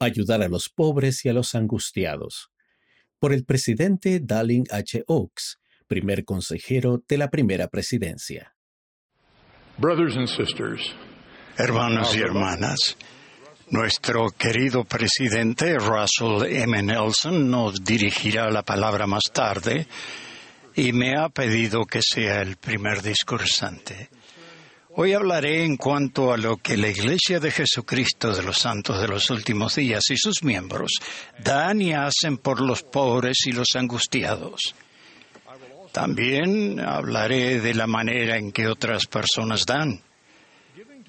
Ayudar a los pobres y a los angustiados. Por el presidente Dallin H. Oaks, primer consejero de la primera presidencia. Hermanos y hermanas, nuestro querido presidente Russell M. Nelson nos dirigirá la palabra más tarde y me ha pedido que sea el primer discursante. Hoy hablaré en cuanto a lo que la Iglesia de Jesucristo de los Santos de los Últimos Días y sus miembros dan y hacen por los pobres y los angustiados. También hablaré de la manera en que otras personas dan.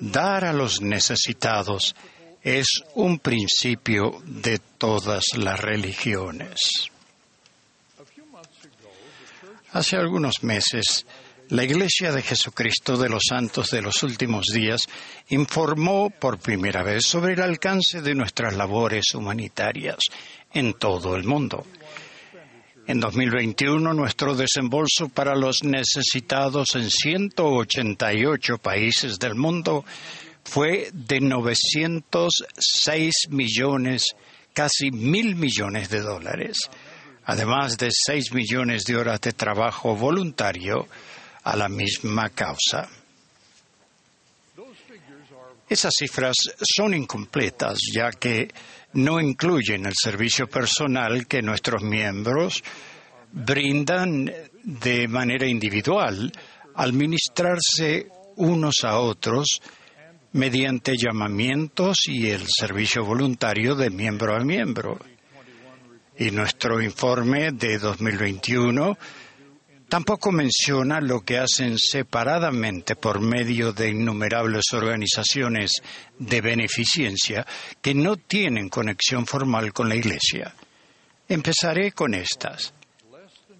Dar a los necesitados es un principio de todas las religiones. Hace algunos meses, la Iglesia de Jesucristo de los Santos de los Últimos Días informó por primera vez sobre el alcance de nuestras labores humanitarias en todo el mundo. En 2021, nuestro desembolso para los necesitados en 188 países del mundo fue de 906 millones, casi mil millones de dólares, además de 6 millones de horas de trabajo voluntario a la misma causa. Esas cifras son incompletas ya que no incluyen el servicio personal que nuestros miembros brindan de manera individual al ministrarse unos a otros mediante llamamientos y el servicio voluntario de miembro a miembro. Y nuestro informe de 2021 Tampoco menciona lo que hacen separadamente por medio de innumerables organizaciones de beneficencia que no tienen conexión formal con la Iglesia. Empezaré con estas.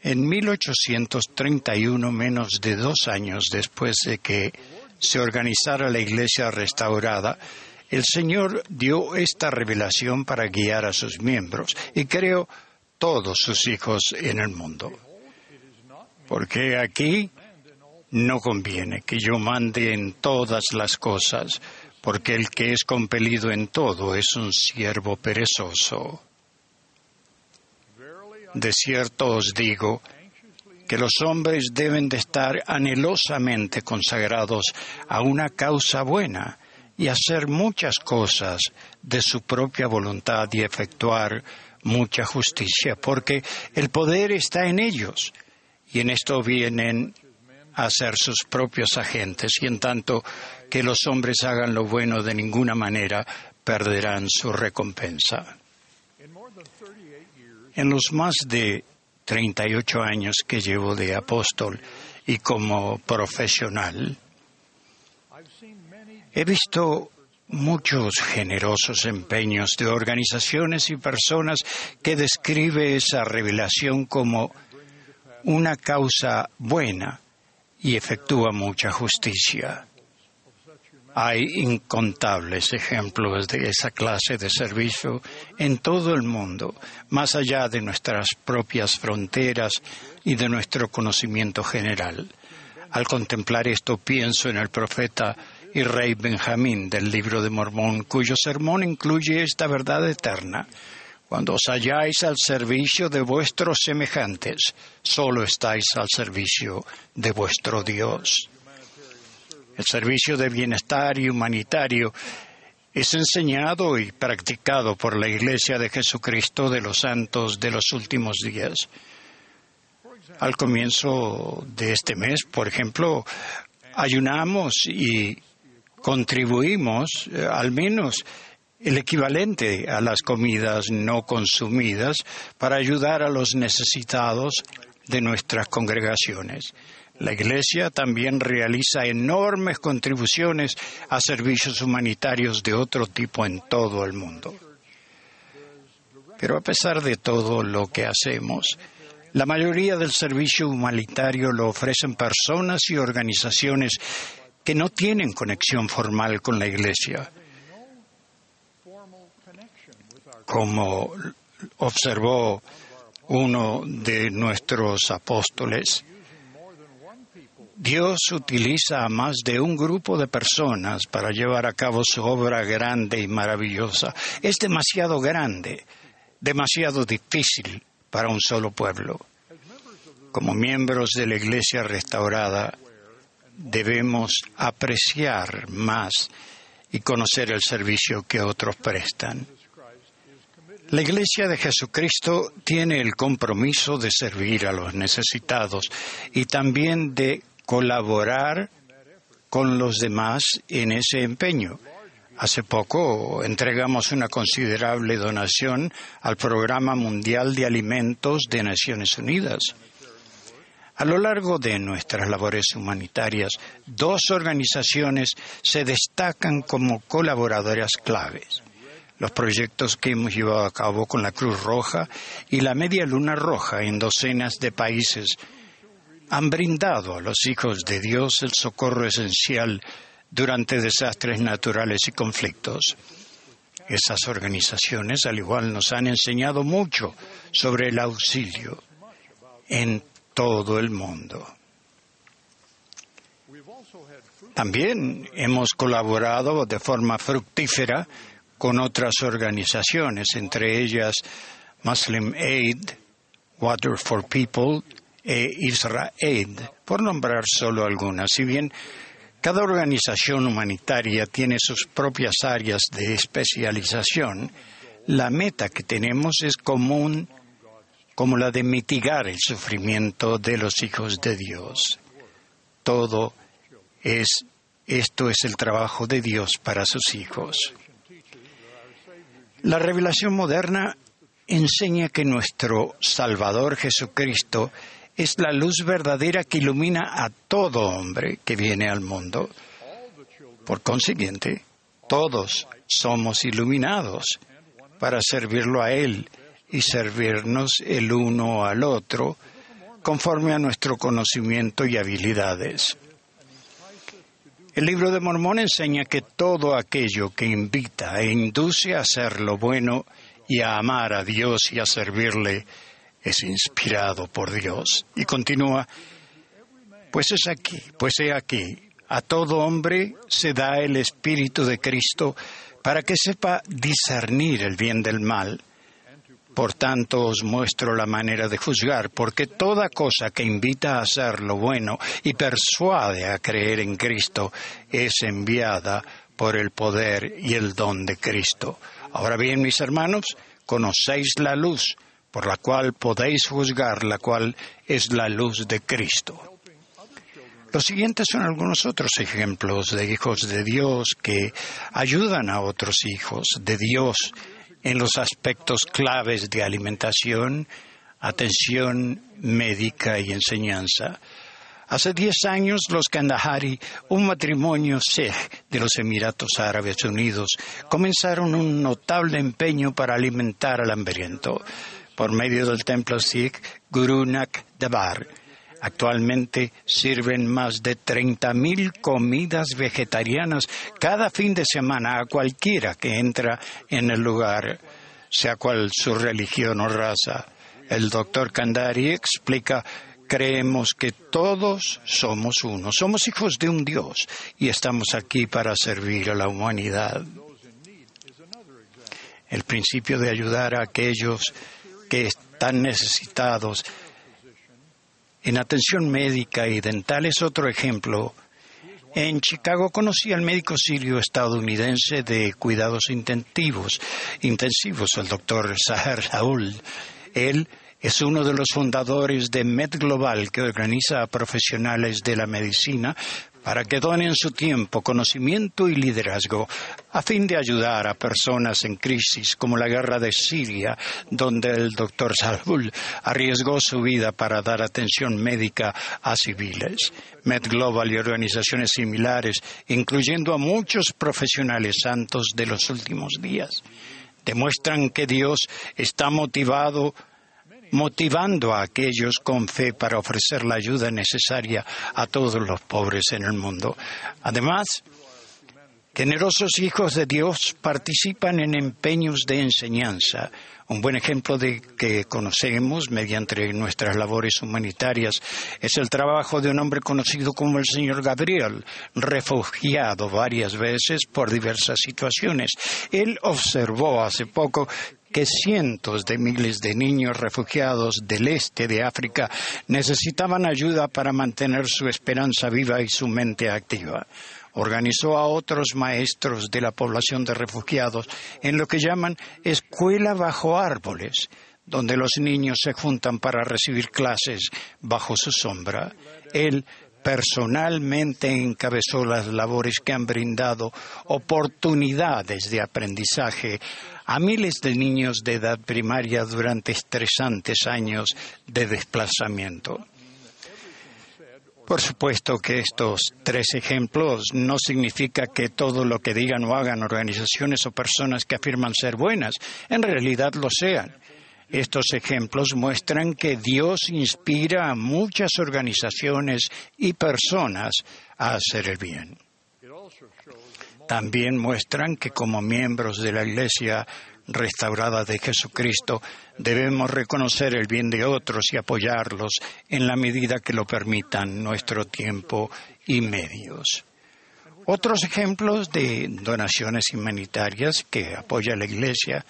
En 1831, menos de dos años después de que se organizara la Iglesia restaurada, el Señor dio esta revelación para guiar a sus miembros y creó todos sus hijos en el mundo porque aquí no conviene que yo mande en todas las cosas, porque el que es compelido en todo es un siervo perezoso. De cierto os digo que los hombres deben de estar anhelosamente consagrados a una causa buena y hacer muchas cosas de su propia voluntad y efectuar mucha justicia, porque el poder está en ellos y en esto vienen a ser sus propios agentes y en tanto que los hombres hagan lo bueno de ninguna manera perderán su recompensa. En los más de 38 años que llevo de apóstol y como profesional, he visto muchos generosos empeños de organizaciones y personas que describe esa revelación como una causa buena y efectúa mucha justicia. Hay incontables ejemplos de esa clase de servicio en todo el mundo, más allá de nuestras propias fronteras y de nuestro conocimiento general. Al contemplar esto pienso en el profeta y rey Benjamín del libro de Mormón, cuyo sermón incluye esta verdad eterna. Cuando os halláis al servicio de vuestros semejantes, solo estáis al servicio de vuestro Dios. El servicio de bienestar y humanitario es enseñado y practicado por la Iglesia de Jesucristo de los Santos de los últimos días. Al comienzo de este mes, por ejemplo, ayunamos y contribuimos eh, al menos el equivalente a las comidas no consumidas para ayudar a los necesitados de nuestras congregaciones. La Iglesia también realiza enormes contribuciones a servicios humanitarios de otro tipo en todo el mundo. Pero a pesar de todo lo que hacemos, la mayoría del servicio humanitario lo ofrecen personas y organizaciones que no tienen conexión formal con la Iglesia como observó uno de nuestros apóstoles, Dios utiliza a más de un grupo de personas para llevar a cabo su obra grande y maravillosa. Es demasiado grande, demasiado difícil para un solo pueblo. Como miembros de la Iglesia restaurada, debemos apreciar más y conocer el servicio que otros prestan. La Iglesia de Jesucristo tiene el compromiso de servir a los necesitados y también de colaborar con los demás en ese empeño. Hace poco entregamos una considerable donación al Programa Mundial de Alimentos de Naciones Unidas. A lo largo de nuestras labores humanitarias, dos organizaciones se destacan como colaboradoras claves. Los proyectos que hemos llevado a cabo con la Cruz Roja y la Media Luna Roja en docenas de países han brindado a los hijos de Dios el socorro esencial durante desastres naturales y conflictos. Esas organizaciones, al igual, nos han enseñado mucho sobre el auxilio en todo el mundo. También hemos colaborado de forma fructífera con otras organizaciones, entre ellas Muslim Aid, Water for People e Israel, por nombrar solo algunas. Si bien cada organización humanitaria tiene sus propias áreas de especialización, la meta que tenemos es común como la de mitigar el sufrimiento de los hijos de Dios. Todo es, esto es el trabajo de Dios para sus hijos. La revelación moderna enseña que nuestro Salvador Jesucristo es la luz verdadera que ilumina a todo hombre que viene al mundo. Por consiguiente, todos somos iluminados para servirlo a Él y servirnos el uno al otro conforme a nuestro conocimiento y habilidades. El libro de Mormón enseña que todo aquello que invita e induce a hacer lo bueno y a amar a Dios y a servirle es inspirado por Dios. Y continúa, pues es aquí, pues he aquí, a todo hombre se da el Espíritu de Cristo para que sepa discernir el bien del mal. Por tanto os muestro la manera de juzgar, porque toda cosa que invita a hacer lo bueno y persuade a creer en Cristo es enviada por el poder y el don de Cristo. Ahora bien, mis hermanos, conocéis la luz, por la cual podéis juzgar, la cual es la luz de Cristo. Los siguientes son algunos otros ejemplos de hijos de Dios que ayudan a otros hijos de Dios en los aspectos claves de alimentación, atención médica y enseñanza. Hace diez años, los Kandahari, un matrimonio Sikh de los Emiratos Árabes Unidos, comenzaron un notable empeño para alimentar al hambriento por medio del templo Sikh Guru Devar. Actualmente sirven más de 30.000 comidas vegetarianas cada fin de semana a cualquiera que entra en el lugar, sea cual su religión o raza. El doctor Kandari explica creemos que todos somos uno, somos hijos de un Dios y estamos aquí para servir a la humanidad. El principio de ayudar a aquellos que están necesitados en atención médica y dental es otro ejemplo. En Chicago conocí al médico sirio estadounidense de cuidados intensivos, intensivos el doctor Saher Saul. Él es uno de los fundadores de Med Global, que organiza a profesionales de la medicina para que donen su tiempo, conocimiento y liderazgo a fin de ayudar a personas en crisis como la guerra de Siria, donde el doctor Salhul arriesgó su vida para dar atención médica a civiles. Med Global y organizaciones similares, incluyendo a muchos profesionales santos de los últimos días, demuestran que Dios está motivado motivando a aquellos con fe para ofrecer la ayuda necesaria a todos los pobres en el mundo. Además, Generosos hijos de Dios participan en empeños de enseñanza. Un buen ejemplo de que conocemos mediante nuestras labores humanitarias es el trabajo de un hombre conocido como el señor Gabriel, refugiado varias veces por diversas situaciones. Él observó hace poco que cientos de miles de niños refugiados del este de África necesitaban ayuda para mantener su esperanza viva y su mente activa organizó a otros maestros de la población de refugiados en lo que llaman escuela bajo árboles, donde los niños se juntan para recibir clases bajo su sombra. Él personalmente encabezó las labores que han brindado oportunidades de aprendizaje a miles de niños de edad primaria durante estresantes años de desplazamiento. Por supuesto que estos tres ejemplos no significa que todo lo que digan o hagan organizaciones o personas que afirman ser buenas en realidad lo sean. Estos ejemplos muestran que Dios inspira a muchas organizaciones y personas a hacer el bien. También muestran que como miembros de la Iglesia restaurada de Jesucristo, debemos reconocer el bien de otros y apoyarlos en la medida que lo permitan nuestro tiempo y medios. Otros ejemplos de donaciones humanitarias que apoya la Iglesia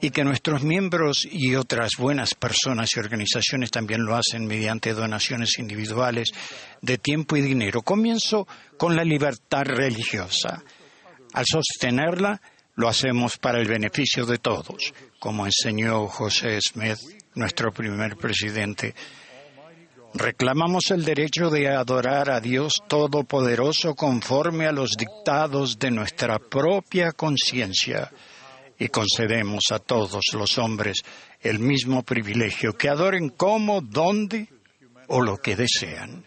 y que nuestros miembros y otras buenas personas y organizaciones también lo hacen mediante donaciones individuales de tiempo y dinero. Comienzo con la libertad religiosa. Al sostenerla, lo hacemos para el beneficio de todos, como enseñó José Smith, nuestro primer presidente. Reclamamos el derecho de adorar a Dios Todopoderoso conforme a los dictados de nuestra propia conciencia y concedemos a todos los hombres el mismo privilegio que adoren como, dónde o lo que desean.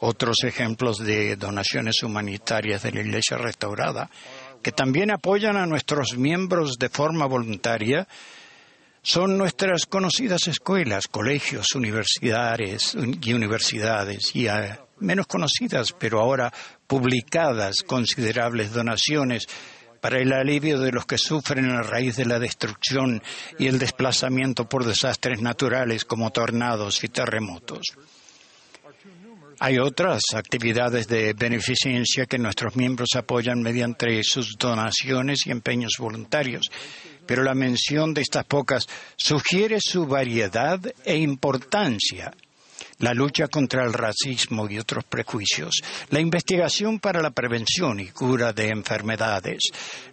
Otros ejemplos de donaciones humanitarias de la Iglesia restaurada que también apoyan a nuestros miembros de forma voluntaria, son nuestras conocidas escuelas, colegios, universidades y universidades, y a menos conocidas, pero ahora publicadas, considerables donaciones para el alivio de los que sufren a raíz de la destrucción y el desplazamiento por desastres naturales como tornados y terremotos. Hay otras actividades de beneficencia que nuestros miembros apoyan mediante sus donaciones y empeños voluntarios, pero la mención de estas pocas sugiere su variedad e importancia la lucha contra el racismo y otros prejuicios, la investigación para la prevención y cura de enfermedades,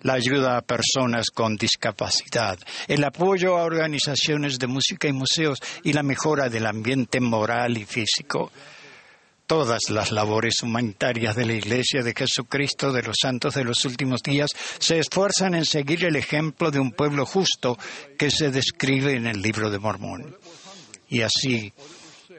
la ayuda a personas con discapacidad, el apoyo a organizaciones de música y museos y la mejora del ambiente moral y físico todas las labores humanitarias de la Iglesia de Jesucristo de los Santos de los últimos días se esfuerzan en seguir el ejemplo de un pueblo justo que se describe en el libro de Mormón. Y así,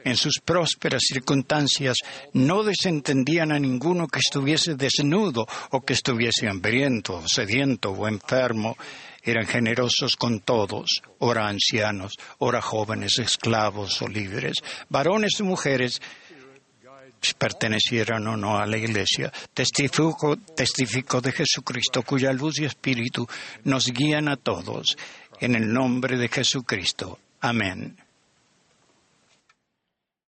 en sus prósperas circunstancias, no desentendían a ninguno que estuviese desnudo o que estuviese hambriento, sediento o enfermo. Eran generosos con todos, ora ancianos, ora jóvenes, esclavos o libres, varones y mujeres, pertenecieran o no a la Iglesia, testifico, testifico de Jesucristo, cuya luz y espíritu nos guían a todos. En el nombre de Jesucristo. Amén.